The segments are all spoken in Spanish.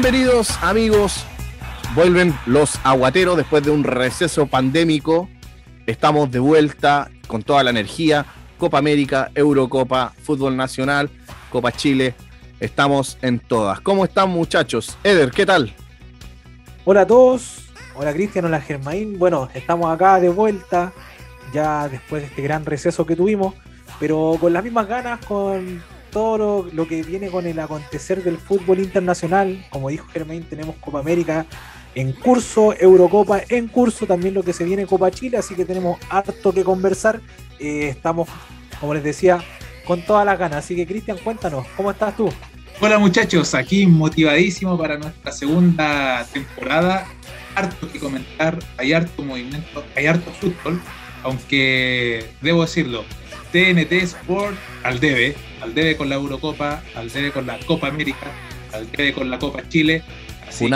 Bienvenidos amigos, vuelven los aguateros después de un receso pandémico. Estamos de vuelta con toda la energía. Copa América, Eurocopa, Fútbol Nacional, Copa Chile. Estamos en todas. ¿Cómo están muchachos? Eder, ¿qué tal? Hola a todos. Hola Cristian, hola Germain. Bueno, estamos acá de vuelta ya después de este gran receso que tuvimos, pero con las mismas ganas, con todo lo, que viene con el acontecer del fútbol internacional. Como dijo Germain, tenemos Copa América en curso, Eurocopa en curso, también lo que se viene Copa Chile, así que tenemos harto que conversar. Eh, estamos, como les decía, con todas las ganas. Así que Cristian, cuéntanos, ¿cómo estás tú? Hola muchachos, aquí motivadísimo para nuestra segunda temporada. Harto que comentar, hay harto movimiento, hay harto fútbol, aunque debo decirlo, TNT Sport al debe, al debe con la Eurocopa, al debe con la Copa América, al debe con la Copa Chile. Así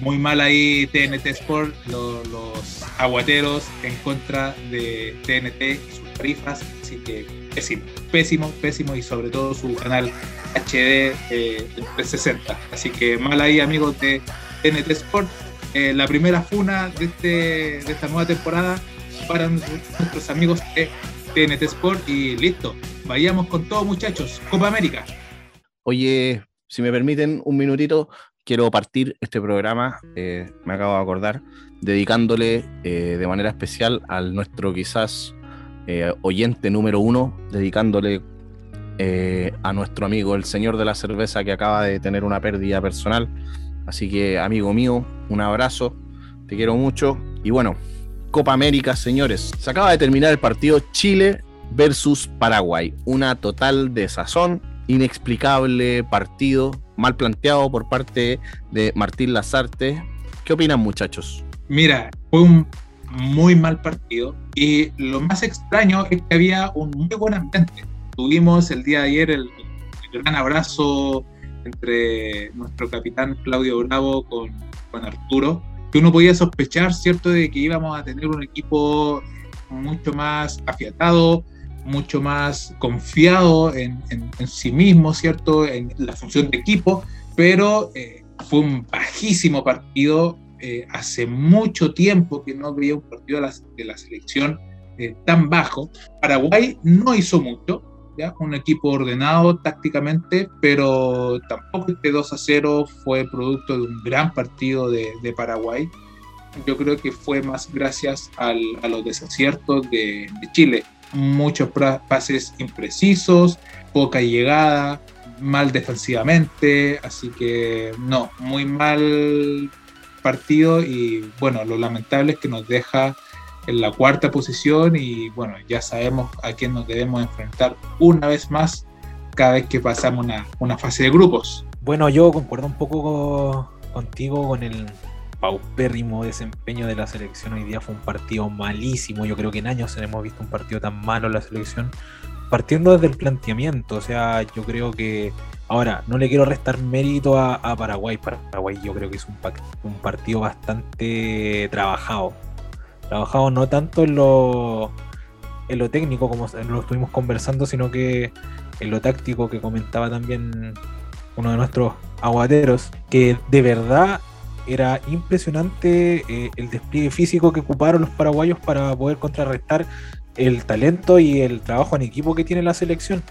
muy mal ahí TNT Sport, los, aguateros en contra de TNT y sus tarifas, así que pésimo, pésimo, pésimo y sobre todo su canal HD eh, 360. Así que mal ahí amigos de TNT Sport. Eh, la primera funa de, este, de esta nueva temporada para nuestros amigos de TNT Sport y listo. Vayamos con todo, muchachos. Copa América. Oye, si me permiten un minutito, quiero partir este programa, eh, me acabo de acordar, dedicándole eh, de manera especial al nuestro quizás eh, oyente número uno, dedicándole a nuestro amigo, el señor de la cerveza, que acaba de tener una pérdida personal. Así que, amigo mío, un abrazo, te quiero mucho. Y bueno, Copa América, señores. Se acaba de terminar el partido Chile versus Paraguay. Una total desazón, inexplicable partido, mal planteado por parte de Martín Lazarte. ¿Qué opinan, muchachos? Mira, fue un muy mal partido y lo más extraño es que había un muy buen ambiente. Tuvimos el día de ayer el, gran abrazo entre nuestro capitán Claudio Bravo con, con Arturo que uno podía sospechar, ¿cierto?, de que íbamos a tener un equipo mucho más afiatado, mucho más confiado en, sí mismo, ¿cierto?, en la función de equipo, pero eh, fue un bajísimo partido. Eh, hace mucho tiempo que no veía un partido de la, selección eh, tan bajo. Paraguay no hizo mucho, un equipo ordenado tácticamente, pero tampoco este 2 a 0 fue producto de un gran partido de, Paraguay. Yo creo que fue más gracias a los desaciertos de, Chile. Muchos pases imprecisos, poca llegada, mal defensivamente, así que no, muy mal partido y bueno, lo lamentable es que nos deja en la cuarta posición y bueno, ya sabemos a quién nos debemos enfrentar una vez más cada vez que pasamos una, fase de grupos. Bueno, yo concuerdo un poco contigo con el paupérrimo desempeño de la selección. Hoy día fue un partido malísimo. Yo creo que en años hemos visto un partido tan malo en la selección. Partiendo desde el planteamiento, o sea, yo creo que ahora no le quiero restar mérito a, Paraguay. Paraguay yo creo que es un partido bastante trabajado trabajado no tanto en lo, en lo técnico como lo estuvimos conversando, sino que en lo táctico que comentaba también uno de nuestros aguateros, que de verdad era impresionante eh, el despliegue físico que ocuparon los paraguayos para poder contrarrestar el talento y el trabajo en equipo que tiene la selección.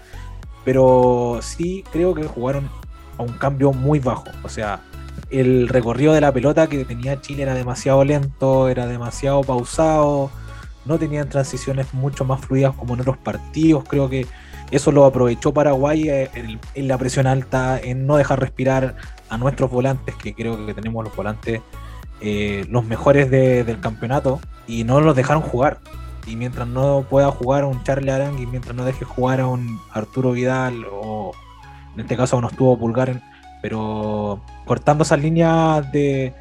Pero sí creo que jugaron a un cambio muy bajo. O sea, el recorrido de la pelota que tenía Chile era demasiado lento, era demasiado pausado, no tenían transiciones mucho más fluidas como en otros partidos. Creo que eso lo aprovechó Paraguay eh, en, la presión alta, en no dejar respirar a nuestros volantes, que creo que tenemos los volantes eh, los mejores del campeonato, y no los dejaron jugar. Y mientras no pueda jugar a un Charlie Arang y mientras no deje jugar a un Arturo Vidal o en este caso un estuvo Pulgar pero cortando esas líneas de,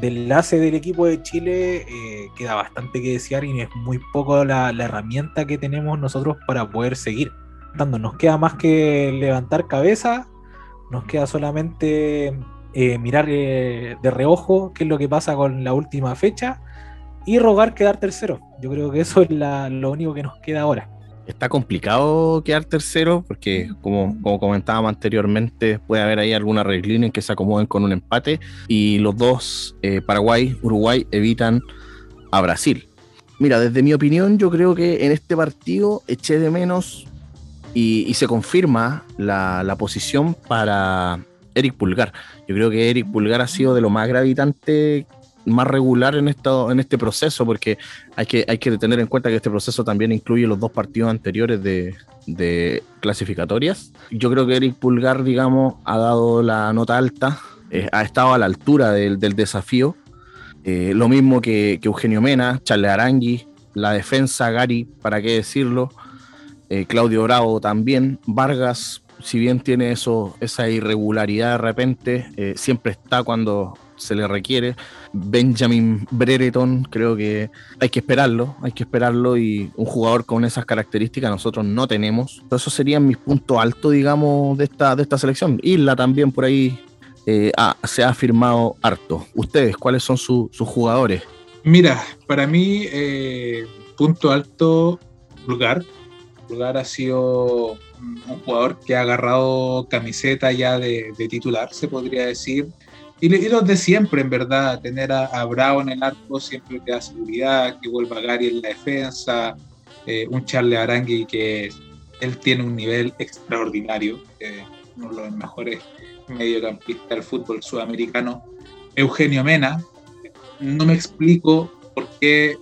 enlace del equipo de Chile, eh, queda bastante que desear y es muy poco la, herramienta que tenemos nosotros para poder seguir. Nos queda más que levantar cabeza, nos queda solamente eh, mirar eh, de reojo qué es lo que pasa con la última fecha y rogar quedar tercero. Yo creo que eso es lo único que nos queda ahora. Está complicado quedar tercero porque, como, como comentábamos anteriormente, puede haber ahí alguna reglina en que se acomoden con un empate y los dos, eh, Paraguay, Uruguay, evitan a Brasil. Mira, desde mi opinión, yo creo que en este partido eché de menos y, se confirma la, la, posición para Eric Pulgar. Yo creo que Eric Pulgar ha sido de lo más gravitante más regular en, esto, en este proceso, porque hay que, hay que tener en cuenta que este proceso también incluye los dos partidos anteriores de, clasificatorias. Yo creo que Eric Pulgar, digamos, ha dado la nota alta, eh, ha estado a la altura del, desafío. Eh, lo mismo que, Eugenio Mena, Charles Arangui, la defensa, Gary, para qué decirlo, eh, Claudio Bravo también, Vargas, si bien tiene eso, esa irregularidad de repente, siempre está cuando se le requiere. Benjamin Brereton, creo que hay que esperarlo, hay que esperarlo y un jugador con esas características nosotros no tenemos. Esos serían mis puntos altos, digamos, de esta, de esta selección. Isla también por ahí eh, se ha firmado harto. ¿Ustedes cuáles son sus jugadores? Mira, para mí, eh, punto alto, Pulgar. Pulgar ha sido un jugador que ha agarrado camiseta ya de titular, se podría decir y, los de siempre, en verdad, tener a, a, Bravo en el arco siempre te da seguridad, que vuelva Gary en la defensa, eh, un Charles Arangui que él tiene un nivel extraordinario, eh, uno de los mejores mediocampistas del fútbol sudamericano. Eugenio Mena, no me explico por qué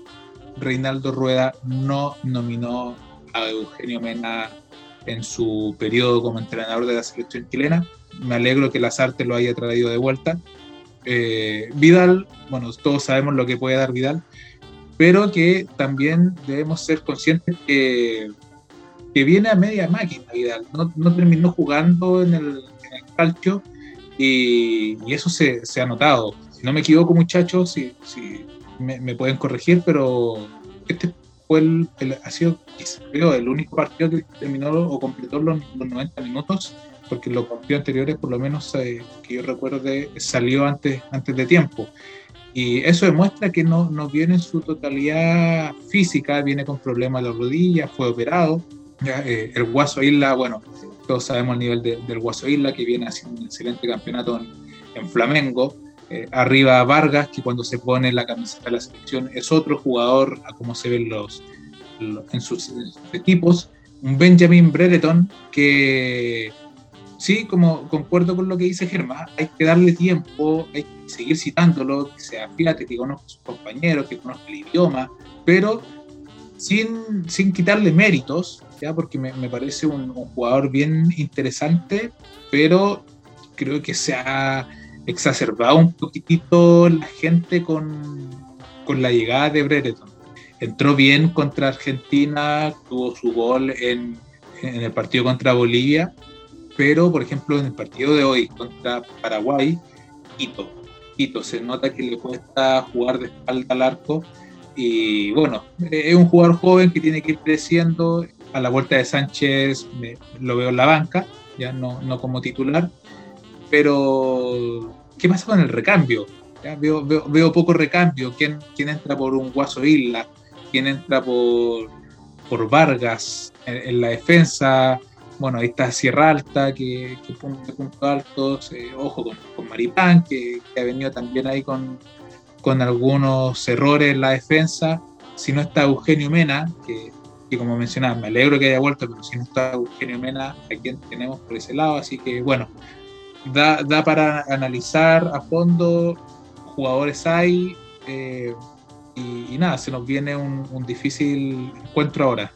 Reinaldo Rueda no nominó a Eugenio Mena en su periodo como entrenador de la selección chilena me alegro que Lazarte lo haya traído de vuelta. Eh, Vidal, bueno, todos sabemos lo que puede dar Vidal, pero que también debemos ser conscientes que, que viene a media máquina Vidal. No, no terminó jugando en el, en calcio y, y, eso se, se, ha notado. Si no me equivoco, muchachos, si, si me, me, pueden corregir, pero este fue el, ha sido creo, el único partido que terminó o completó los, los 90 minutos porque los partidos anteriores, por lo menos eh, que yo recuerde, salió antes, antes de tiempo. Y eso demuestra que no, no viene en su totalidad física, viene con problemas de rodillas, fue operado. Eh, el Guaso Isla, bueno, todos sabemos el nivel del Guaso Isla, que viene haciendo un excelente campeonato en, Flamengo. Eh, arriba Vargas, que cuando se pone la camiseta de la selección es otro jugador, a como se ven los, en, sus, equipos. Un Benjamin Brereton que sí, como concuerdo con lo que dice Germán, hay que darle tiempo, hay que seguir citándolo, que sea fíjate, que conozca a sus compañeros, que conozca el idioma, pero sin, sin quitarle méritos, ¿ya? porque me, me parece un, un, jugador bien interesante, pero creo que se ha exacerbado un poquitito la gente con, con la llegada de Brereton. Entró bien contra Argentina, tuvo su gol en, en el partido contra Bolivia, pero por ejemplo en el partido de hoy contra Paraguay, Quito, Quito, se nota que le cuesta jugar de espalda al arco y bueno, es un jugador joven que tiene que ir creciendo, a la vuelta de Sánchez lo veo en la banca, ya no, no como titular, pero ¿qué pasa con el recambio? Veo, poco recambio, ¿Quién, ¿Quién, entra por un Guaso Isla? ¿Quién entra por, por Vargas en, la defensa? bueno, ahí está Sierra Alta, que, que punto, punto altos, eh, ojo con, con Maripán, que, ha venido también ahí con, con, algunos errores en la defensa. Si no está Eugenio Mena, que, que, como mencionaba, me alegro que haya vuelto, pero si no está Eugenio Mena, a quien tenemos por ese lado, así que bueno, da, da para analizar a fondo, jugadores hay, eh, y, nada, se nos viene un, un difícil encuentro ahora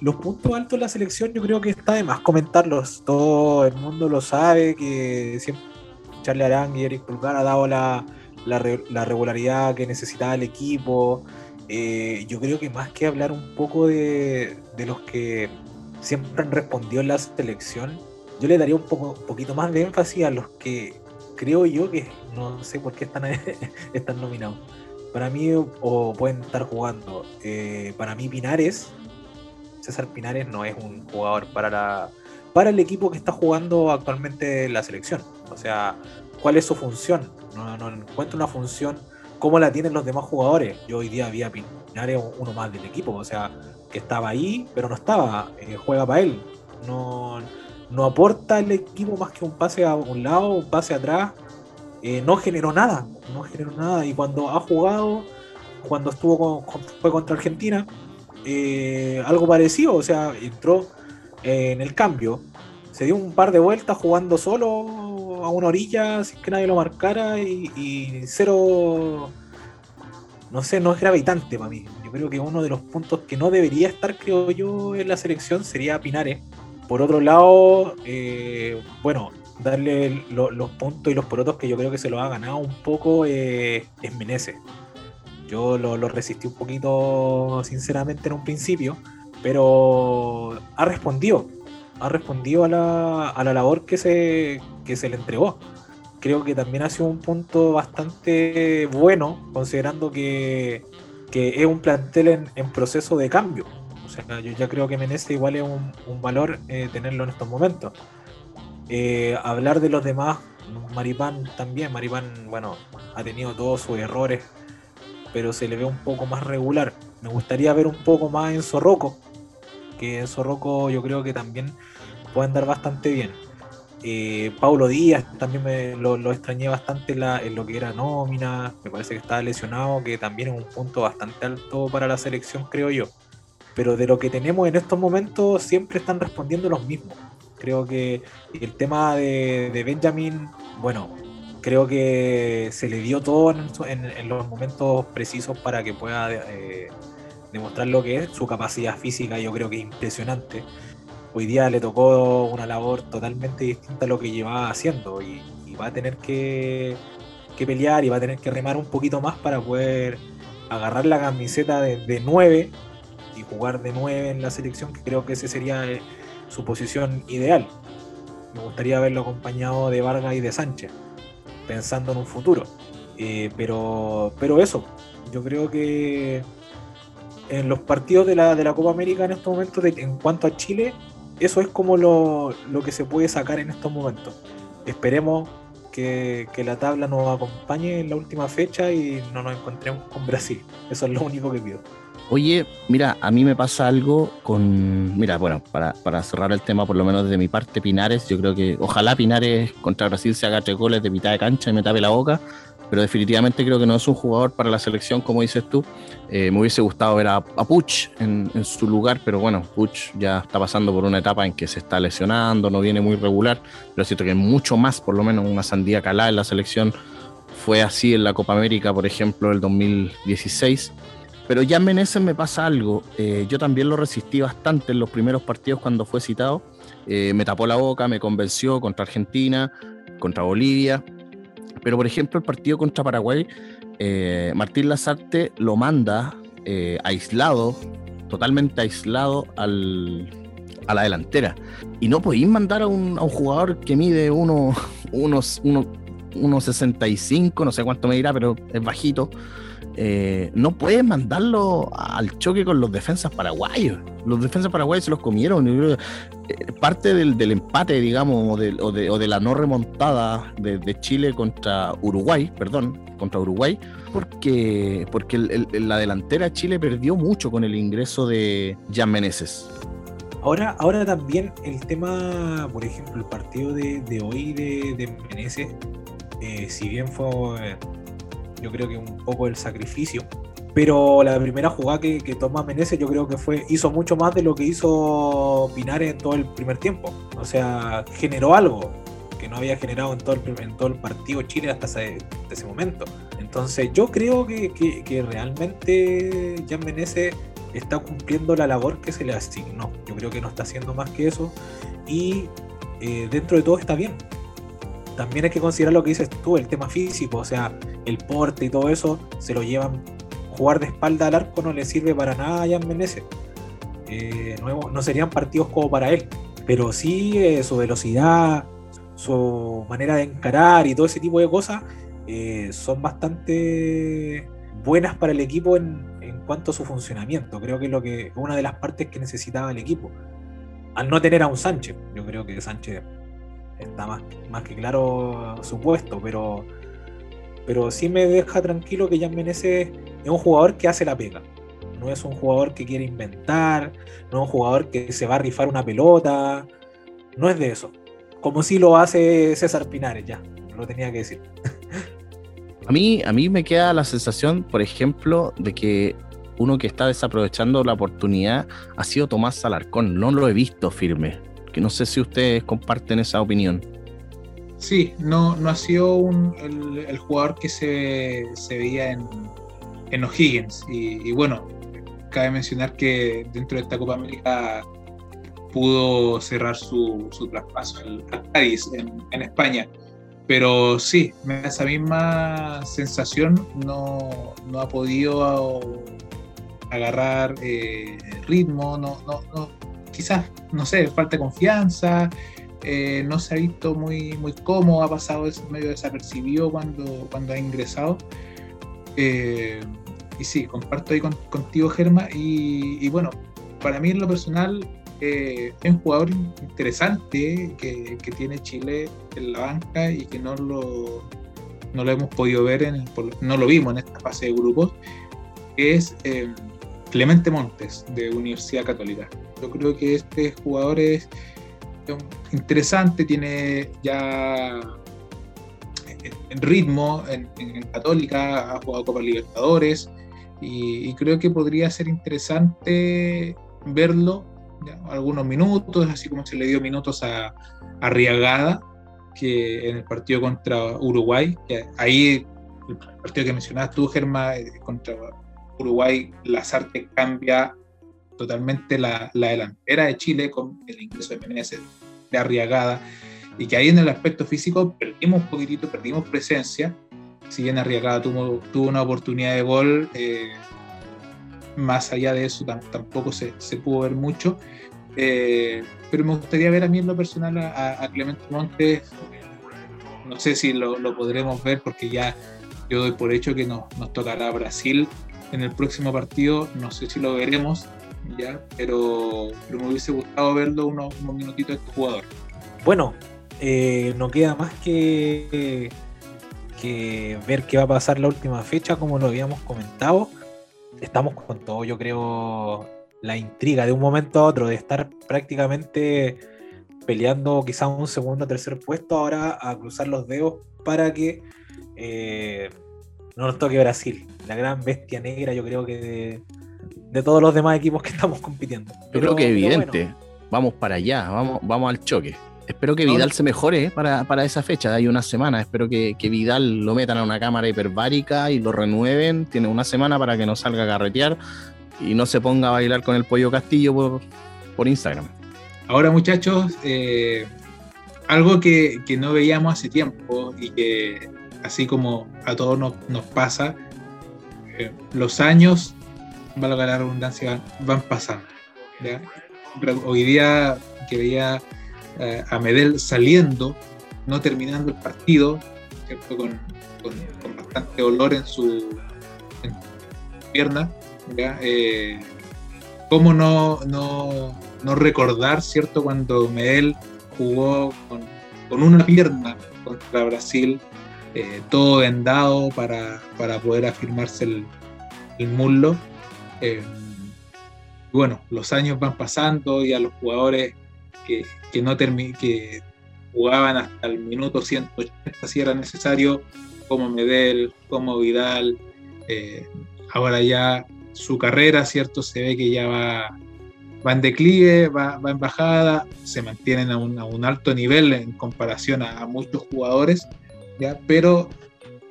los puntos altos de la selección yo creo que está de más comentarlos. Todo el mundo lo sabe, que siempre Charlie Arang y Eric Pulgar ha dado la, la, la regularidad que necesitaba el equipo. Eh, yo creo que más que hablar un poco de, de, los que siempre han respondido en la selección, yo le daría un, poco, poquito más de énfasis a los que creo yo que no sé por qué están, están nominados. Para mí, o pueden estar jugando. Eh, para mí, Pinares, César Pinares no es un jugador para para el equipo que está jugando actualmente la selección. O sea, ¿cuál es su función? No, no encuentro una función como la tienen los demás jugadores. Yo hoy día vi a Pinares uno más del equipo. O sea, que estaba ahí, pero no estaba, eh, juega para él. No, no aporta al equipo más que un pase a un lado, un pase atrás. Eh, no generó nada, no generó nada. Y cuando ha jugado, cuando estuvo fue contra Argentina, eh, algo parecido, o sea, entró en el cambio, se dio un par de vueltas jugando solo a una orilla sin que nadie lo marcara y, y cero, no sé, no es gravitante para mí. Yo creo que uno de los puntos que no debería estar, creo yo, en la selección sería Pinares. Por otro lado, eh, bueno, darle los puntos y los porotos que yo creo que se lo ha ganado un poco eh, es Menezes. Yo lo, resistí un poquito, sinceramente, en un principio, pero ha respondido. Ha respondido a la, a la labor que se, que se le entregó. Creo que también ha sido un punto bastante bueno, considerando que, que es un plantel en, proceso de cambio. Sea, yo ya creo que Menezes igual es un, un valor eh, tenerlo en estos momentos. Eh, hablar de los demás, Maripán también, Maripán, bueno, ha tenido todos sus errores, pero se le ve un poco más regular. Me gustaría ver un poco más en Zorroco, que en Zorroco yo creo que también puede andar bastante bien. Eh, Paulo Díaz también me lo, extrañé bastante en, lo que era nómina, me parece que estaba lesionado, que también es un punto bastante alto para la selección, creo yo. Pero de lo que tenemos en estos momentos siempre están respondiendo los mismos. Creo que el tema de, Benjamin, bueno, creo que se le dio todo en, los momentos precisos para que pueda eh, demostrar lo que es. Su capacidad física yo creo que es impresionante. Hoy día le tocó una labor totalmente distinta a lo que llevaba haciendo y, va a tener que, pelear y va a tener que remar un poquito más para poder agarrar la camiseta de, de 9 y jugar de 9 en la selección, que creo que ese sería eh, su posición ideal. Me gustaría verlo acompañado de Vargas y de Sánchez pensando en un futuro. Eh, pero, pero eso, yo creo que en los partidos de la, de la Copa América en estos momentos, en cuanto a Chile, eso es como lo, lo, que se puede sacar en estos momentos. Esperemos que, la tabla nos acompañe en la última fecha y no nos encontremos con Brasil. Eso es lo único que pido. Oye, mira, a mí me pasa algo con. Mira, bueno, para, para, cerrar el tema, por lo menos desde mi parte, Pinares, yo creo que ojalá Pinares contra Brasil se haga tres goles de mitad de cancha y me tape la boca, pero definitivamente creo que no es un jugador para la selección, como dices tú. Eh, me hubiese gustado ver a, Puch en, su lugar, pero bueno, Puch ya está pasando por una etapa en que se está lesionando, no viene muy regular, pero siento que mucho más, por lo menos una sandía calada en la selección. Fue así en la Copa América, por ejemplo, el 2016 pero ya en Menezes me pasa algo. Eh, yo también lo resistí bastante en los primeros partidos cuando fue citado. Eh, me tapó la boca, me convenció contra Argentina, contra Bolivia. Pero, por ejemplo, el partido contra Paraguay, eh, Martín Lazarte lo manda aislado, totalmente aislado al, a la delantera. Y no podéis mandar a un, jugador que mide uno, unos, uno, 1,65, no sé cuánto me dirá, pero es bajito eh, no puedes mandarlo al choque con los defensas paraguayos. Los defensas paraguayos se los comieron. Eh, parte del, empate, digamos, o de, la no remontada de, Chile contra Uruguay, perdón, contra Uruguay, porque, porque la delantera Chile perdió mucho con el ingreso de Jan Meneses. Ahora, ahora también el tema, por ejemplo, el partido de, hoy de, de Meneses, eh, si bien fue yo creo que un poco el sacrificio. Pero la primera jugada que, que toma Menezes yo creo que fue hizo mucho más de lo que hizo Pinares en todo el primer tiempo. O sea, generó algo que no había generado en todo el, en todo el partido Chile hasta ese, ese momento. Entonces yo creo que, que, realmente Jan Menezes está cumpliendo la labor que se le asignó. Yo creo que no está haciendo más que eso y eh, dentro de todo está bien también hay que considerar lo que dices tú, el tema físico, o sea, el porte y todo eso, se lo llevan. Jugar de espalda al arco no le sirve para nada a Jan Menezes. Eh, no, serían partidos como para él, pero sí eh, su velocidad, su manera de encarar y todo ese tipo de cosas eh, son bastante buenas para el equipo en, en, cuanto a su funcionamiento. Creo que es lo que una de las partes que necesitaba el equipo. Al no tener a un Sánchez, yo creo que Sánchez está más, más que claro su puesto, pero, pero sí me deja tranquilo que Jan Menezes es un jugador que hace la pega. no es un jugador que quiere inventar, no es un jugador que se va a rifar una pelota, no es de eso. Como si lo hace César Pinares, ya, lo tenía que decir. A mí, a mí me queda la sensación, por ejemplo, de que uno que está desaprovechando la oportunidad ha sido Tomás Alarcón. No lo he visto firme. Que no sé si ustedes comparten esa opinión. Sí, no, no ha sido el, jugador que se, veía en, en O'Higgins. Y, bueno, cabe mencionar que dentro de esta Copa América pudo cerrar su, traspaso al Cádiz en, España. Pero sí, me da esa misma sensación, no, ha podido agarrar eh, ritmo, no, no, quizás, no sé, falta confianza, eh, no se ha visto muy, muy cómodo, ha pasado medio desapercibido cuando, cuando ha ingresado. Eh, y sí, comparto ahí contigo, Germa. Y, bueno, para mí en lo personal eh, es un jugador interesante que, tiene Chile en la banca y que no lo, no lo hemos podido ver, en, no lo vimos en esta fase de grupos, que es Clemente Montes de Universidad Católica. Yo creo que este jugador es interesante, tiene ya en ritmo en, Católica, ha jugado Copa Libertadores y, creo que podría ser interesante verlo algunos minutos, así como se le dio minutos a, a Riagada, que en el partido contra Uruguay, ahí el partido que mencionabas tú, Germa, eh, contra Uruguay, Lazarte cambia totalmente la, delantera de Chile con el ingreso de Menezes, de Arriagada, y que ahí en el aspecto físico perdimos un poquitito, perdimos presencia. Si bien Arriagada tuvo, tuvo una oportunidad de gol, eh, más allá de eso tampoco se, pudo ver mucho. Eh, pero me gustaría ver a mí en lo personal a, Clemente Montes. No sé si lo, podremos ver porque ya yo doy por hecho que nos tocará Brasil en el próximo partido. No sé si lo veremos, ya, pero, me hubiese gustado verlo unos, minutitos de este jugador. Bueno, eh, no queda más que, que ver qué va a pasar la última fecha, como lo habíamos comentado. Estamos con todo, yo creo, la intriga de un momento a otro, de estar prácticamente peleando quizás un segundo o tercer puesto, ahora a cruzar los dedos para que eh, no nos toque Brasil. La gran bestia negra, yo creo que todos los demás equipos que estamos compitiendo. Yo creo que es evidente. Vamos para allá, vamos, vamos al choque. Espero que Vidal se mejore eh, para, esa fecha, hay una semana. Espero que, Vidal lo metan a una cámara hiperbárica y lo renueven. Tiene una semana para que no salga a carretear y no se ponga a bailar con el pollo castillo por, por Instagram. Ahora, muchachos, eh, algo que, no veíamos hace tiempo y que, así como a todos nos, pasa, eh, los años valga la redundancia, van pasando. Hoy día que veía eh, a Medel saliendo, no terminando el partido, Con, bastante olor en su, pierna, eh, ¿cómo no, no, recordar, ¿cierto? Cuando Medel jugó con, una pierna contra Brasil, eh, todo vendado para, para poder afirmarse el, el muslo eh, bueno, los años van pasando y a los jugadores que, no que jugaban hasta el minuto 180 si era necesario, como Medel, como Vidal, eh, ahora ya su carrera, ¿cierto? Se ve que ya va, va en declive, va, en bajada, se mantienen a un, alto nivel en comparación a, muchos jugadores, ¿ya? pero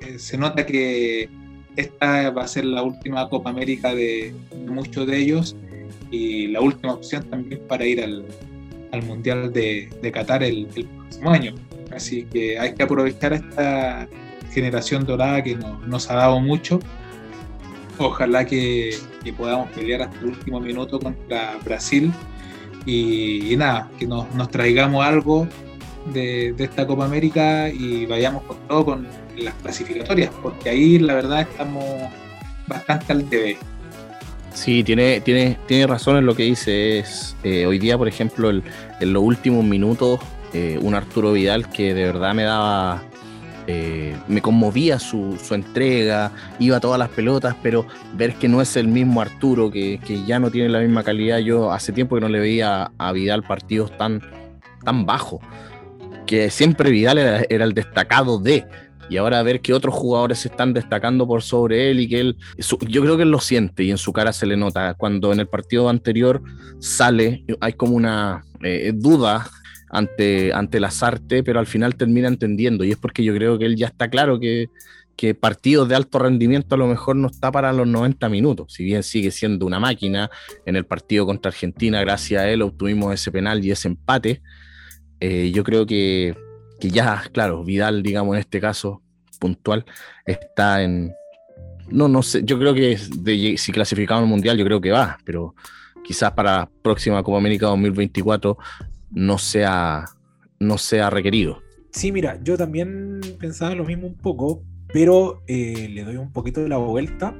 eh, se nota que esta va a ser la última Copa América de, muchos de ellos y la última opción también para ir al, Mundial de, Qatar el, próximo año. Así que hay que aprovechar esta generación dorada que nos ha dado mucho. Ojalá que, podamos pelear hasta el último minuto contra Brasil y, nada, que nos, traigamos algo de, de, esta Copa América y vayamos con todo con las clasificatorias, porque ahí la verdad estamos bastante al TV. Sí, tiene, tiene, tiene razón en lo que dice. Es, eh, hoy día, por ejemplo, en los últimos minutos, eh, un Arturo Vidal que de verdad me daba eh, me conmovía su, su, entrega, iba a todas las pelotas, pero ver que no es el mismo Arturo, que, que, ya no tiene la misma calidad, yo hace tiempo que no le veía a Vidal partidos tan, tan bajos, que siempre Vidal era el destacado de, y ahora ver que otros jugadores se están destacando por sobre él y que él, yo creo que él lo siente y en su cara se le nota. Cuando en el partido anterior sale, hay como una eh, duda ante, ante Lazarte, pero al final termina entendiendo y es porque yo creo que él ya está claro que, que partidos de alto rendimiento a lo mejor no está para los 90 minutos, si bien sigue siendo una máquina, en el partido contra Argentina, gracias a él obtuvimos ese penal y ese empate, eh, yo creo que que ya, claro, Vidal, digamos, en este caso puntual, está en. No, no sé, yo creo que si clasificamos al Mundial, yo creo que va, pero quizás para la próxima Copa América 2024 no sea, no sea requerido. Sí, mira, yo también pensaba lo mismo un poco, pero eh, le doy un poquito de la vuelta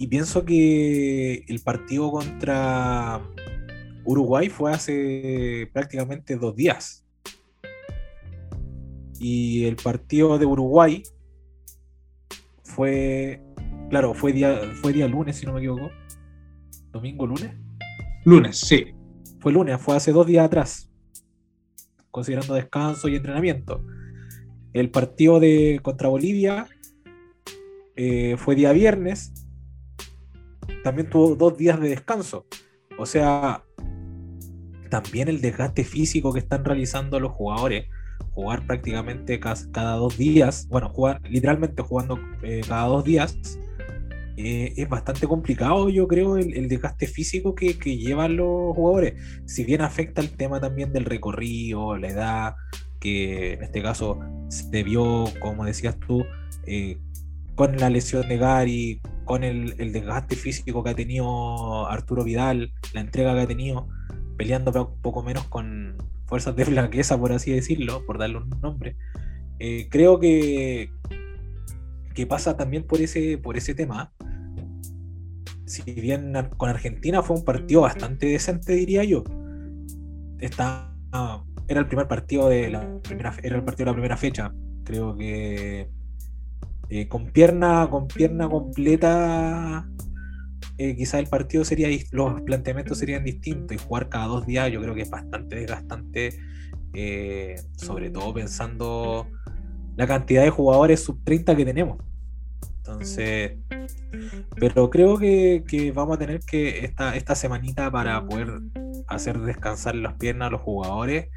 y pienso que el partido contra Uruguay fue hace prácticamente dos días. Y el partido de Uruguay fue, claro, fue día, fue día lunes, si no me equivoco. ¿Domingo, lunes? Lunes, sí. Fue lunes, fue hace dos días atrás, considerando descanso y entrenamiento. El partido de contra Bolivia eh, fue día viernes, también tuvo dos días de descanso. O sea, también el desgaste físico que están realizando los jugadores jugar prácticamente cada, dos días, bueno, jugar literalmente jugando eh, cada dos días, eh, es bastante complicado, yo creo, el, desgaste físico que, llevan los jugadores. Si bien afecta el tema también del recorrido, la edad, que en este caso se vio, como decías tú, eh, con la lesión de Gary, con el, el, desgaste físico que ha tenido Arturo Vidal, la entrega que ha tenido, peleando poco menos con, fuerzas de flaqueza, por así decirlo, por darle un nombre, eh, creo que, que pasa también por ese, por ese tema. Si bien con Argentina fue un partido bastante decente, diría yo. Está, era el primer partido de la primera, era el partido de la primera fecha. Creo que eh, con pierna, con pierna completa eh, quizás el partido sería, los planteamientos serían distintos y jugar cada dos días yo creo que es bastante desgastante, eh, sobre todo pensando la cantidad de jugadores sub 30 que tenemos. Entonces, pero creo que, vamos a tener que esta, esta semanita para poder hacer descansar las piernas a los jugadores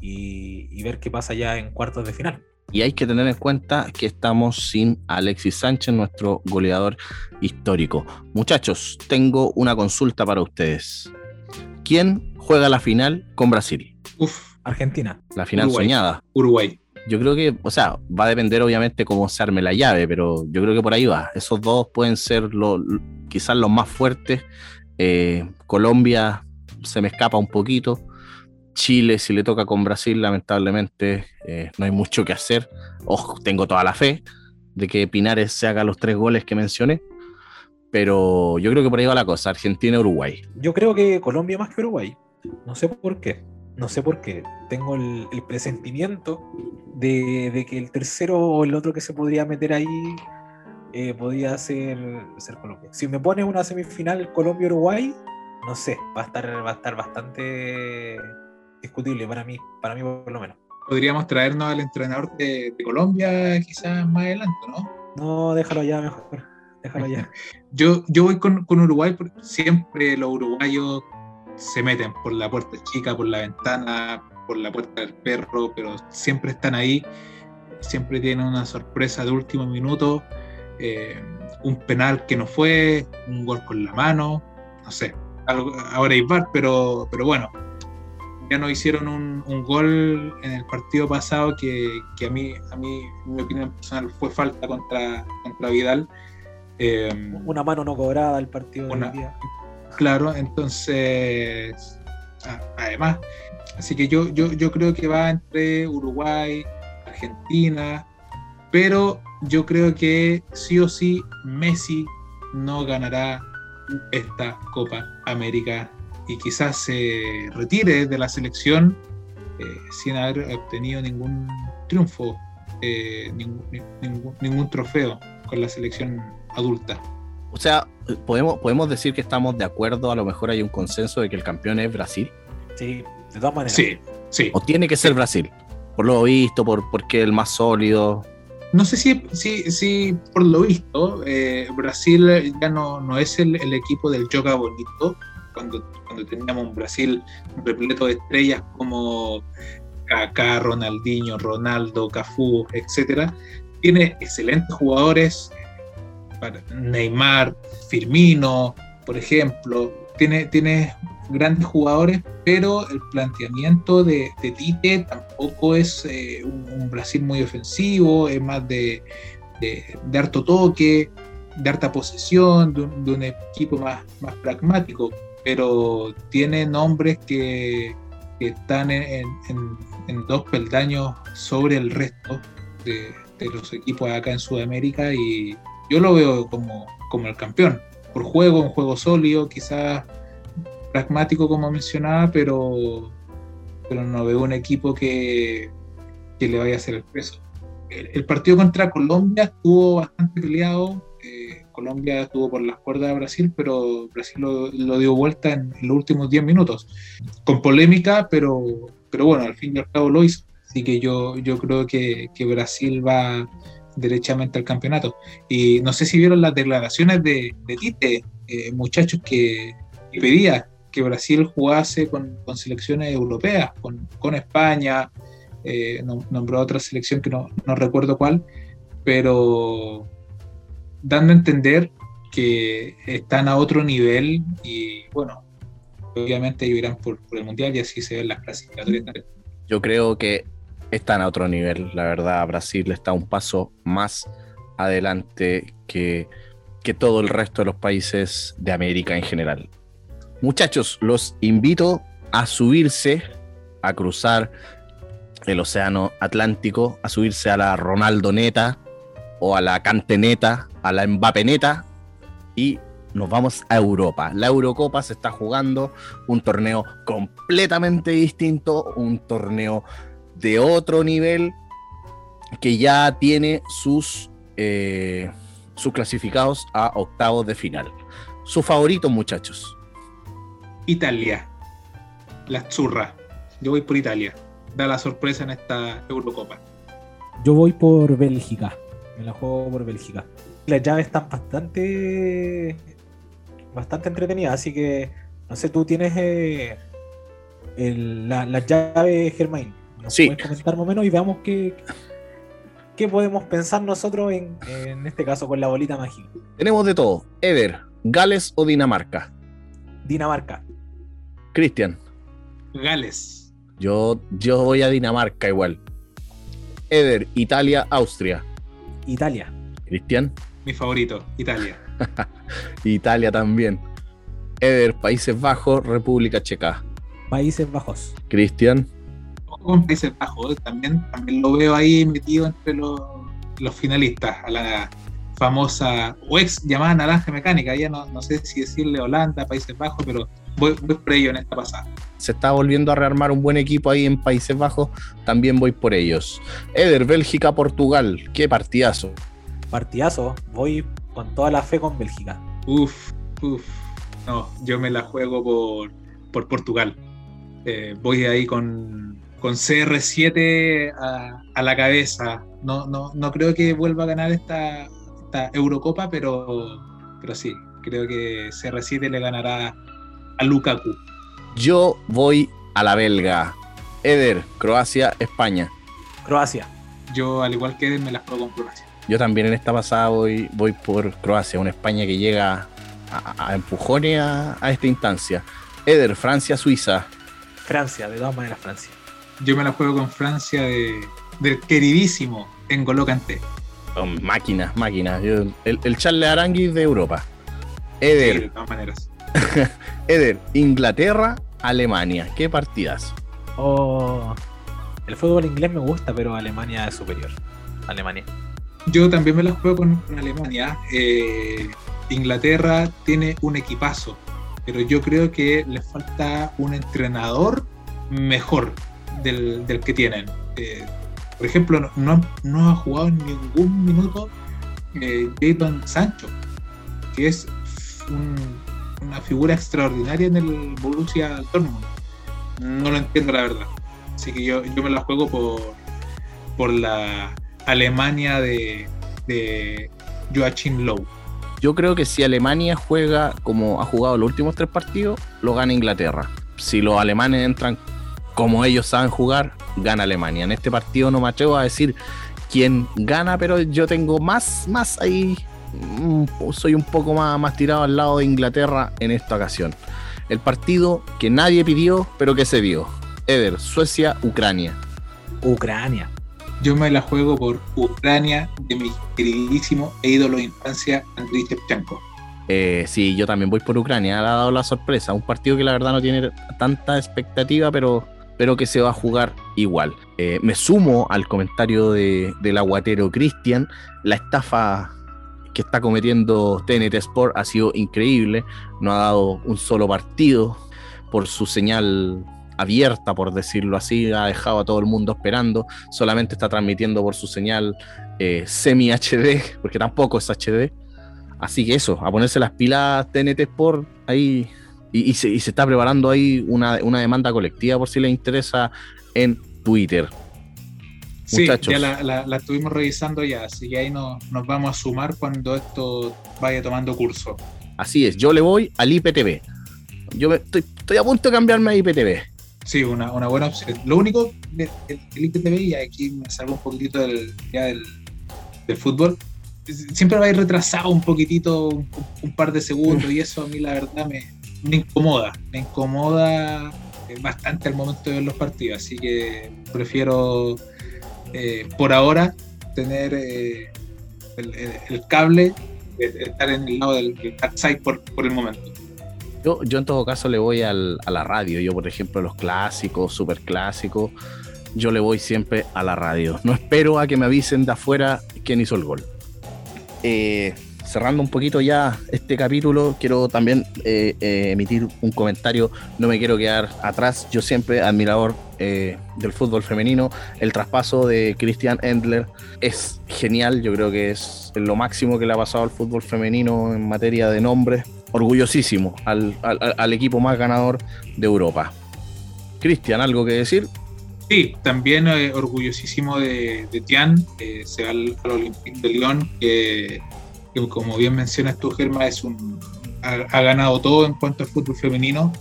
y ver qué pasa ya en cuartos de final. Y hay que tener en cuenta que estamos sin Alexis Sánchez, nuestro goleador histórico. Muchachos, tengo una consulta para ustedes. ¿Quién juega la final con Brasil? Uf, Argentina. La final soñada. Uruguay. Yo creo que, o sea, va a depender obviamente cómo se arme la llave, pero yo creo que por ahí va. Esos dos pueden ser lo, quizás los más fuertes. Eh, Colombia se me escapa un poquito. Chile, si le toca con Brasil, lamentablemente eh, no hay mucho que hacer. Ojo, tengo toda la fe de que Pinares se haga los tres goles que mencioné, pero yo creo que por ahí va la cosa, Argentina-Uruguay. Yo creo que Colombia más que Uruguay, no sé por qué, no sé por qué. Tengo el, presentimiento de, que el tercero o el otro que se podría meter ahí eh, podría ser, ser Colombia. Si me pones una semifinal Colombia-Uruguay, no sé, va a estar, va a estar bastante discutible para mí, para mí por lo menos. Podríamos traernos al entrenador de, Colombia quizás más adelante, ¿no? No, déjalo ya mejor. Déjalo ya. yo, yo voy con, con Uruguay porque siempre los uruguayos se meten por la puerta chica, por la ventana, por la puerta del perro, pero siempre están ahí, siempre tienen una sorpresa de último minuto, eh, un penal que no fue, un gol con la mano, no sé, ahora hay bar, pero, pero bueno, ya nos hicieron un, gol en el partido pasado que, a mí, a mí, en mi opinión personal, fue falta contra, contra Vidal. Em, una mano no cobrada el partido del día. Claro, entonces, además, así que yo, yo, yo creo que va entre Uruguay, Argentina, pero yo creo que sí o sí Messi no ganará esta Copa América y quizás se retire de la selección eh, sin haber obtenido ningún triunfo eh, ningún, ningún, ningún trofeo con la selección adulta. O sea, podemos, podemos decir que estamos de acuerdo, a lo mejor hay un consenso de que el campeón es Brasil. Sí, de todas maneras. Sí, sí. O tiene que ser Brasil, por lo visto, por, porque es el más sólido. No sé si, si, si por lo visto, eh, Brasil ya no, no es el, el equipo del Joga Bonito, cuando, teníamos un Brasil repleto de estrellas como Kaká, Ronaldinho, Ronaldo, Cafú, etcétera. Tiene excelentes jugadores, Neymar, Firmino, por ejemplo. Tiene, grandes jugadores, pero el planteamiento de, de Tite tampoco es eh, un, Brasil muy ofensivo, es más de, harto toque, de harta posesión, de un, de un equipo más pragmático, pero tiene nombres que, están en, dos peldaños sobre el resto de, los equipos acá en Sudamérica y yo lo veo como, como el campeón. Por juego, un juego sólido, quizás pragmático como mencionaba, pero, pero no veo un equipo que, que le vaya a hacer el peso. El, partido contra Colombia estuvo bastante peleado. Colombia estuvo por las cuerdas de Brasil, pero Brasil lo, dio vuelta en, los últimos 10 minutos. Con polémica, pero, pero bueno, al fin y al cabo lo hizo. Así que yo, yo creo que, que Brasil va derechamente al campeonato. Y no sé si vieron las declaraciones de, de Tite, eh, muchachos que, que, pedía que Brasil jugase con, con selecciones europeas, con, con España, eh, nombró otra selección que no, no, recuerdo cuál, pero dando a entender que están a otro nivel y bueno, obviamente ellos irán por, por el Mundial y así se ven las clasificatorias. Yo creo que están a otro nivel, la verdad. Brasil está un paso más adelante que, que todo el resto de los países de América en general. Muchachos, los invito a subirse, a cruzar el océano Atlántico, a subirse a la Ronaldoneta o a la Canteneta, a la Mbapeneta y nos vamos a Europa. La Eurocopa se está jugando, un torneo completamente distinto, un torneo de otro nivel que ya tiene sus, eh, sus clasificados a octavos de final. Sus favoritos, muchachos. Italia, la zurra. Yo voy por Italia. Da la sorpresa en esta Eurocopa. Yo voy por Bélgica. Me la juego por Bélgica. Las llaves están bastante bastante entretenidas, así que no sé, tú tienes eh, el, la, la llave Germain ¿Nos sí. puedes comentar más o menos y veamos qué, qué podemos pensar nosotros en, en este caso con la bolita mágica? Tenemos de todo. Eder, Gales o Dinamarca. Dinamarca. Cristian. Gales. Yo, yo voy a Dinamarca igual. Eder, Italia, Austria. Italia. Cristian. Mi favorito, Italia. Italia también. Eder, Países Bajos, República Checa. Países Bajos. Cristian con Países Bajos. También, también lo veo ahí metido entre los, los, finalistas, a la famosa o ex llamada Naranja Mecánica. Ya no, no sé si decirle Holanda, Países Bajos, pero voy, voy, por ello en esta pasada. Se está volviendo a rearmar un buen equipo ahí en Países Bajos, también voy por ellos. Eder, Bélgica, Portugal, qué partidazo. Partidazo, voy con toda la fe con Bélgica. Uf, uf. No, yo me la juego por, por Portugal. Eh, voy ahí con, con CR7 a, a, la cabeza. No, no, no creo que vuelva a ganar esta, esta Eurocopa, pero, pero sí, creo que CR7 le ganará a Lukaku. Yo voy a la belga. Eder, Croacia, España. Croacia. Yo, al igual que Eder, me las juego con Croacia. Yo también en esta pasada voy, voy por Croacia, una España que llega a, a empujones a, a esta instancia. Eder, Francia, Suiza. Francia, de todas maneras Francia yo me la juego con Francia de, del queridísimo N'Golo Kanté. Oh, máquinas, máquinas. El, el Charles Aranguis de Europa. Eder. Sí, de todas maneras. Eder, Inglaterra, Alemania. Qué partidas. Oh, el fútbol inglés me gusta, pero Alemania es superior. Alemania. Yo también me la juego con, con Alemania. Eh, Inglaterra tiene un equipazo, pero yo creo que le falta un entrenador mejor del, del que tienen. Eh, por ejemplo, no, no, ha jugado en ningún minuto eh, Jadon Sancho, que es una figura extraordinaria en el Borussia Dortmund. No lo entiendo la verdad. Así que yo, yo me la juego por, por la Alemania de, Joachim Lowe. Yo creo que si Alemania juega como ha jugado los últimos tres partidos, lo gana Inglaterra. Si los alemanes entran como ellos saben jugar, gana Alemania. En este partido no me atrevo a decir quién gana, pero yo tengo más, más ahí. Mm, soy un poco más, más tirado al lado de Inglaterra en esta ocasión. El partido que nadie pidió, pero que se dio. Eder, Suecia, Ucrania. Ucrania. Yo me la juego por Ucrania de mi queridísimo e ídolo de infancia, Andriy Shevchenko. Eh, sí, yo también voy por Ucrania. Ha dado la sorpresa. Un partido que la verdad no tiene tanta expectativa, pero, pero que se va a jugar igual. Eh, me sumo al comentario de, del aguatero Cristian. La estafa que está cometiendo TNT Sport ha sido increíble. No ha dado un solo partido por su señal abierta, por decirlo así, ha dejado a todo el mundo esperando, solamente está transmitiendo por su señal eh, semi HD, porque tampoco es HD. Así que eso, a ponerse las pilas TNT Sport ahí y, se, está preparando ahí una, demanda colectiva por si les interesa en Twitter. Sí, ya la, estuvimos revisando ya, así que ahí nos, vamos a sumar cuando esto vaya tomando curso. Así es, yo le voy al IPTV. Yo estoy, estoy a punto de cambiarme a IPTV. Sí, una, buena opción. Lo único del IPTV, y aquí me salgo un poquitito del, del, fútbol, siempre va a ir retrasado un poquitito, un, par de segundos, y eso a mí la verdad me, incomoda, me incomoda eh, bastante al momento de ver los partidos, así que prefiero eh, por ahora tener eh, el, cable, estar en el lado del, del por, por el momento. Yo, en todo caso le voy a la radio. Yo, por ejemplo, los clásicos, super clásicos, yo le voy siempre a la radio. No espero a que me avisen de afuera quién hizo el gol. Eh, cerrando un poquito ya este capítulo, quiero también emitir un comentario. No me quiero quedar atrás. Yo siempre admirador del fútbol femenino. El traspaso de Christian Endler es genial. Yo creo que es lo máximo que le ha pasado al fútbol femenino en materia de nombres orgullosísimo al, equipo más ganador de Europa. Cristian, ¿algo que decir? Sí, también eh, orgullosísimo de, Tian, se va al, Olympique de Lyon, que, como bien mencionas tú, Germa, es un, ha, ganado todo en cuanto al fútbol femenino.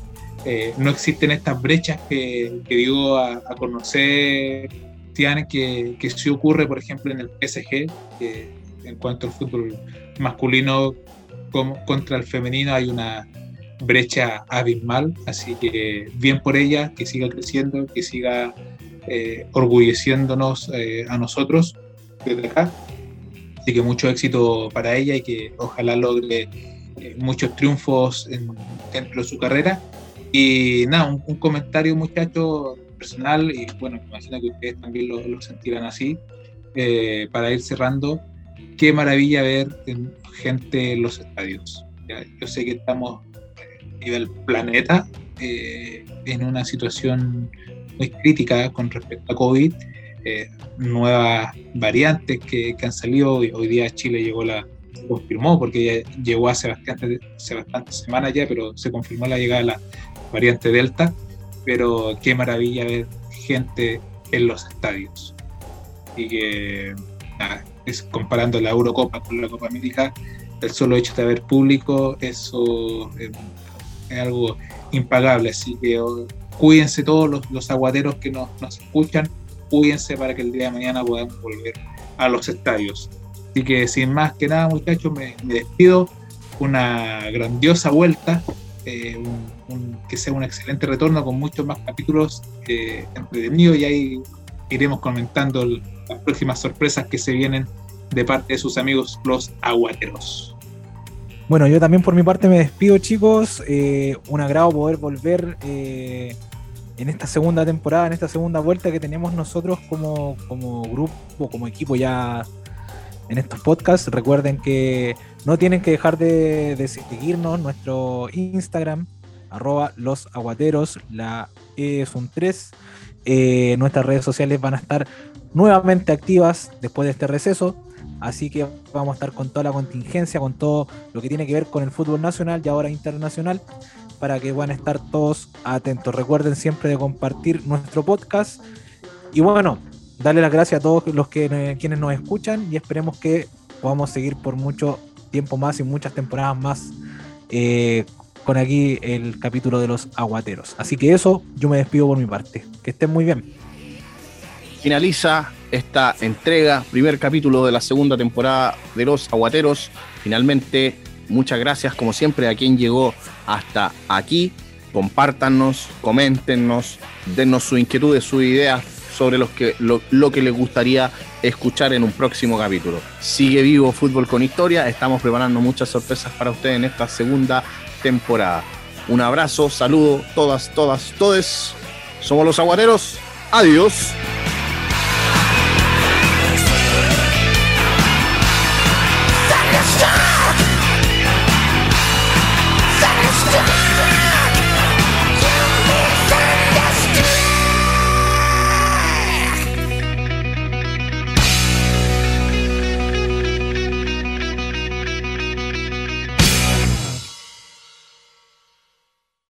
Eh, no existen estas brechas que, que a, conocer Tian, que, sí ocurre, por ejemplo, en el PSG, en cuanto al fútbol masculino contra el femenino hay una brecha abismal, así que bien por ella, que siga creciendo, que siga eh, orgulleciéndonos eh, a nosotros desde acá. Así que mucho éxito para ella y que ojalá logre muchos triunfos en, dentro de su carrera. Y nada, un, comentario muchacho personal, y bueno, me imagino que ustedes también lo, lo sentirán así, para ir cerrando. Qué maravilla ver gente en los estadios. Yo sé que estamos a nivel planeta eh, en una situación muy crítica con respecto a COVID. Eh, nuevas variantes que, han salido. Hoy día Chile llegó la, confirmó porque ya llegó hace bastante, hace bastantes semanas ya, pero se confirmó la llegada de la variante Delta. Pero qué maravilla ver gente en los estadios. Y que es comparando la Eurocopa con la Copa América, el solo hecho de haber público, eso es, algo impagable. Así que oh, cuídense todos los, aguateros que nos, escuchan, cuídense para que el día de mañana podamos volver a los estadios. Así que sin más que nada, muchachos, me, despido. Una grandiosa vuelta, eh, que sea un excelente retorno con muchos más capítulos eh, entretenidos y ahí iremos comentando las próximas sorpresas que se vienen de parte de sus amigos los aguateros. Bueno, yo también por mi parte me despido chicos, eh, un agrado poder volver eh, en esta segunda temporada, en esta segunda vuelta que tenemos nosotros como, como grupo, como equipo ya en estos podcasts. Recuerden que no tienen que dejar de, seguirnos nuestro Instagram, arroba los aguateros, la E es un 3. Eh, nuestras redes sociales van a estar nuevamente activas después de este receso. Así que vamos a estar con toda la contingencia, con todo lo que tiene que ver con el fútbol nacional y ahora internacional, para que puedan estar todos atentos. Recuerden siempre de compartir nuestro podcast. Y bueno, darle las gracias a todos los que quienes nos escuchan y esperemos que podamos seguir por mucho tiempo más y muchas temporadas más eh, con aquí el capítulo de los aguateros. Así que eso, yo me despido por mi parte. Que estén muy bien. Finaliza esta entrega, primer capítulo de la segunda temporada de los aguateros. Finalmente, muchas gracias como siempre a quien llegó hasta aquí. Compártanos, coméntenos, dennos sus inquietudes, sus ideas sobre los que, lo, lo que les gustaría escuchar en un próximo capítulo. Sigue vivo Fútbol con Historia, estamos preparando muchas sorpresas para ustedes en esta segunda temporada. Un abrazo, saludo, todas, todas, todes. Somos los aguateros. Adiós.